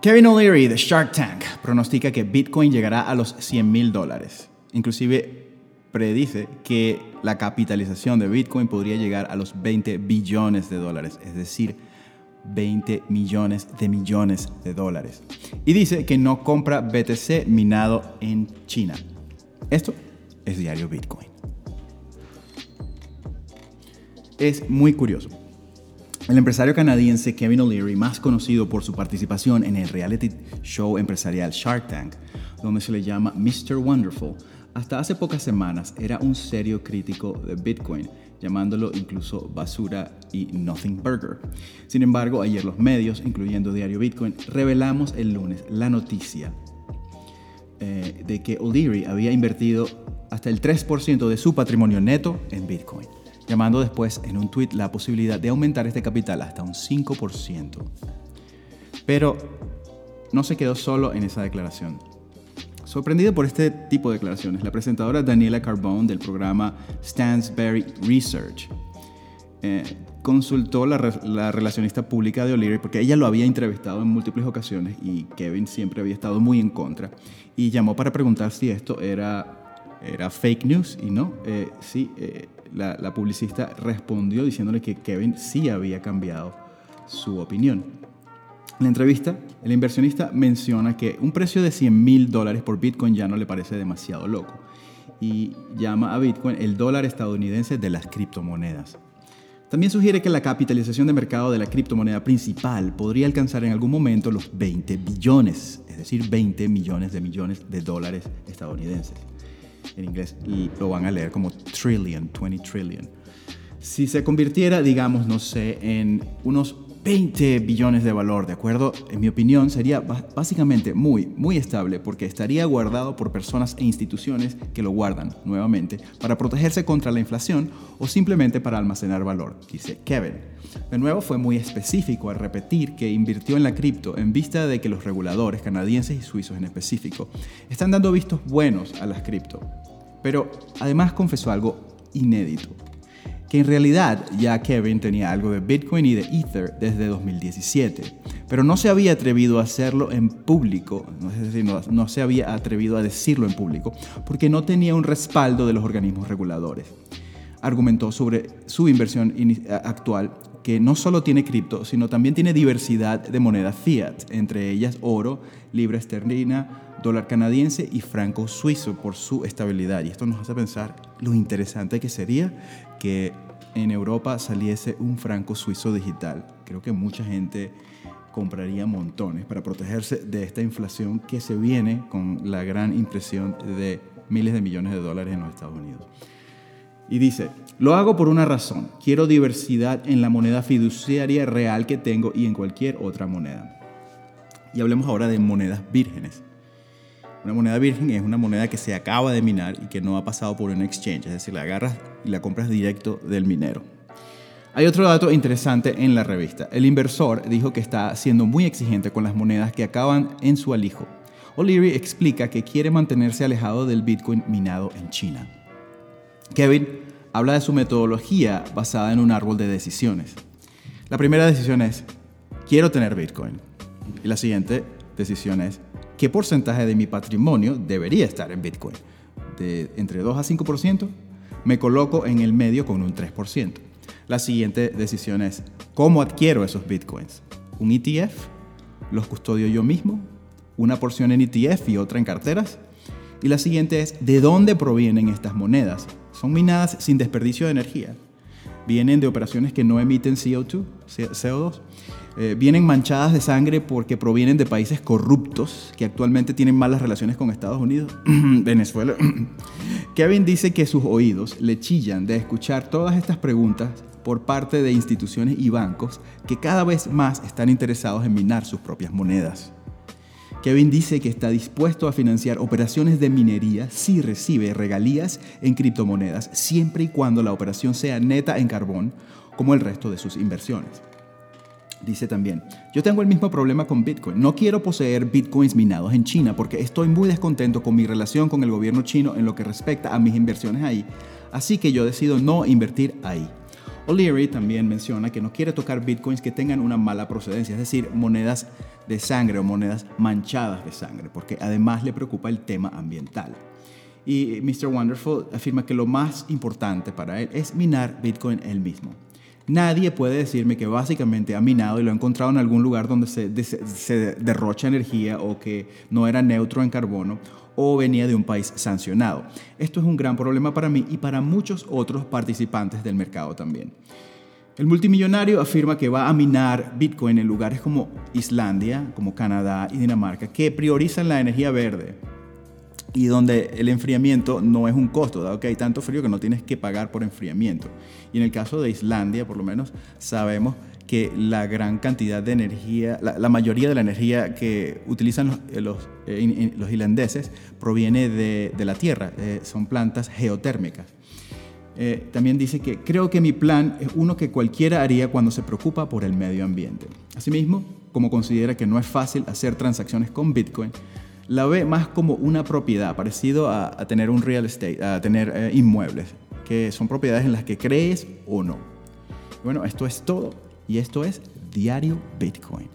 Kevin O'Leary de Shark Tank pronostica que Bitcoin llegará a los 100 mil dólares. Inclusive predice que la capitalización de Bitcoin podría llegar a los 20 billones de dólares, es decir, 20 millones de millones de dólares. Y dice que no compra BTC minado en China. Esto es diario Bitcoin. Es muy curioso. El empresario canadiense Kevin O'Leary, más conocido por su participación en el reality show empresarial Shark Tank, donde se le llama Mr. Wonderful, hasta hace pocas semanas era un serio crítico de Bitcoin, llamándolo incluso basura y nothing burger. Sin embargo, ayer los medios, incluyendo Diario Bitcoin, revelamos el lunes la noticia eh, de que O'Leary había invertido hasta el 3% de su patrimonio neto en Bitcoin llamando después en un tweet la posibilidad de aumentar este capital hasta un 5%. Pero no se quedó solo en esa declaración. Sorprendida por este tipo de declaraciones, la presentadora Daniela Carbone del programa Stansberry Research eh, consultó la, la relacionista pública de O'Leary porque ella lo había entrevistado en múltiples ocasiones y Kevin siempre había estado muy en contra y llamó para preguntar si esto era, era fake news y no, eh, sí, eh, la, publicista respondió diciéndole que Kevin sí había cambiado su opinión. En la entrevista, el inversionista menciona que un precio de 100 mil dólares por Bitcoin ya no le parece demasiado loco y llama a Bitcoin el dólar estadounidense de las criptomonedas. También sugiere que la capitalización de mercado de la criptomoneda principal podría alcanzar en algún momento los 20 billones, es decir, 20 millones de millones de dólares estadounidenses en inglés lo van a leer como trillion, 20 trillion. Si se convirtiera, digamos, no sé, en unos 20 billones de valor, ¿de acuerdo? En mi opinión, sería básicamente muy, muy estable porque estaría guardado por personas e instituciones que lo guardan, nuevamente, para protegerse contra la inflación o simplemente para almacenar valor, dice Kevin. De nuevo, fue muy específico al repetir que invirtió en la cripto en vista de que los reguladores canadienses y suizos en específico están dando vistos buenos a las cripto. Pero además confesó algo inédito que en realidad ya Kevin tenía algo de Bitcoin y de Ether desde 2017, pero no se había atrevido a hacerlo en público, es decir, no, se había atrevido a decirlo en público, porque no tenía un respaldo de los organismos reguladores. Argumentó sobre su inversión actual que no solo tiene cripto, sino también tiene diversidad de monedas fiat, entre ellas oro, libra esterlina, dólar canadiense y franco suizo por su estabilidad. Y esto nos hace pensar lo interesante que sería que en Europa saliese un franco suizo digital. Creo que mucha gente compraría montones para protegerse de esta inflación que se viene con la gran impresión de miles de millones de dólares en los Estados Unidos. Y dice, lo hago por una razón, quiero diversidad en la moneda fiduciaria real que tengo y en cualquier otra moneda. Y hablemos ahora de monedas vírgenes. Una moneda virgen es una moneda que se acaba de minar y que no ha pasado por un exchange, es decir, la agarras y la compras directo del minero. Hay otro dato interesante en la revista. El inversor dijo que está siendo muy exigente con las monedas que acaban en su alijo. O'Leary explica que quiere mantenerse alejado del Bitcoin minado en China. Kevin habla de su metodología basada en un árbol de decisiones. La primera decisión es, quiero tener Bitcoin. Y la siguiente decisión es, qué porcentaje de mi patrimonio debería estar en Bitcoin. De entre 2 a 5%, me coloco en el medio con un 3%. La siguiente decisión es, ¿cómo adquiero esos Bitcoins? ¿Un ETF? ¿Los custodio yo mismo? ¿Una porción en ETF y otra en carteras? Y la siguiente es, ¿de dónde provienen estas monedas? ¿Son minadas sin desperdicio de energía? ¿Vienen de operaciones que no emiten CO2? CO2? Eh, vienen manchadas de sangre porque provienen de países corruptos que actualmente tienen malas relaciones con Estados Unidos, Venezuela. Kevin dice que sus oídos le chillan de escuchar todas estas preguntas por parte de instituciones y bancos que cada vez más están interesados en minar sus propias monedas. Kevin dice que está dispuesto a financiar operaciones de minería si recibe regalías en criptomonedas, siempre y cuando la operación sea neta en carbón, como el resto de sus inversiones. Dice también, yo tengo el mismo problema con Bitcoin. No quiero poseer Bitcoins minados en China porque estoy muy descontento con mi relación con el gobierno chino en lo que respecta a mis inversiones ahí. Así que yo decido no invertir ahí. O'Leary también menciona que no quiere tocar bitcoins que tengan una mala procedencia, es decir, monedas de sangre o monedas manchadas de sangre, porque además le preocupa el tema ambiental. Y Mr. Wonderful afirma que lo más importante para él es minar bitcoin él mismo. Nadie puede decirme que básicamente ha minado y lo ha encontrado en algún lugar donde se, se derrocha energía o que no era neutro en carbono o venía de un país sancionado. Esto es un gran problema para mí y para muchos otros participantes del mercado también. El multimillonario afirma que va a minar Bitcoin en lugares como Islandia, como Canadá y Dinamarca, que priorizan la energía verde y donde el enfriamiento no es un costo, dado que hay tanto frío que no tienes que pagar por enfriamiento. Y en el caso de Islandia, por lo menos, sabemos que la gran cantidad de energía, la, mayoría de la energía que utilizan los, eh, los, eh, los islandeses proviene de, de la tierra, eh, son plantas geotérmicas. también dice que creo que mi plan es uno que cualquiera haría cuando se preocupa por el medio ambiente. Asimismo, como considera que no es fácil hacer transacciones con Bitcoin, la ve más como una propiedad, parecido a, tener un real estate, a tener inmuebles, que son propiedades en las que crees o no. Bueno, esto es todo y esto es Diario Bitcoin.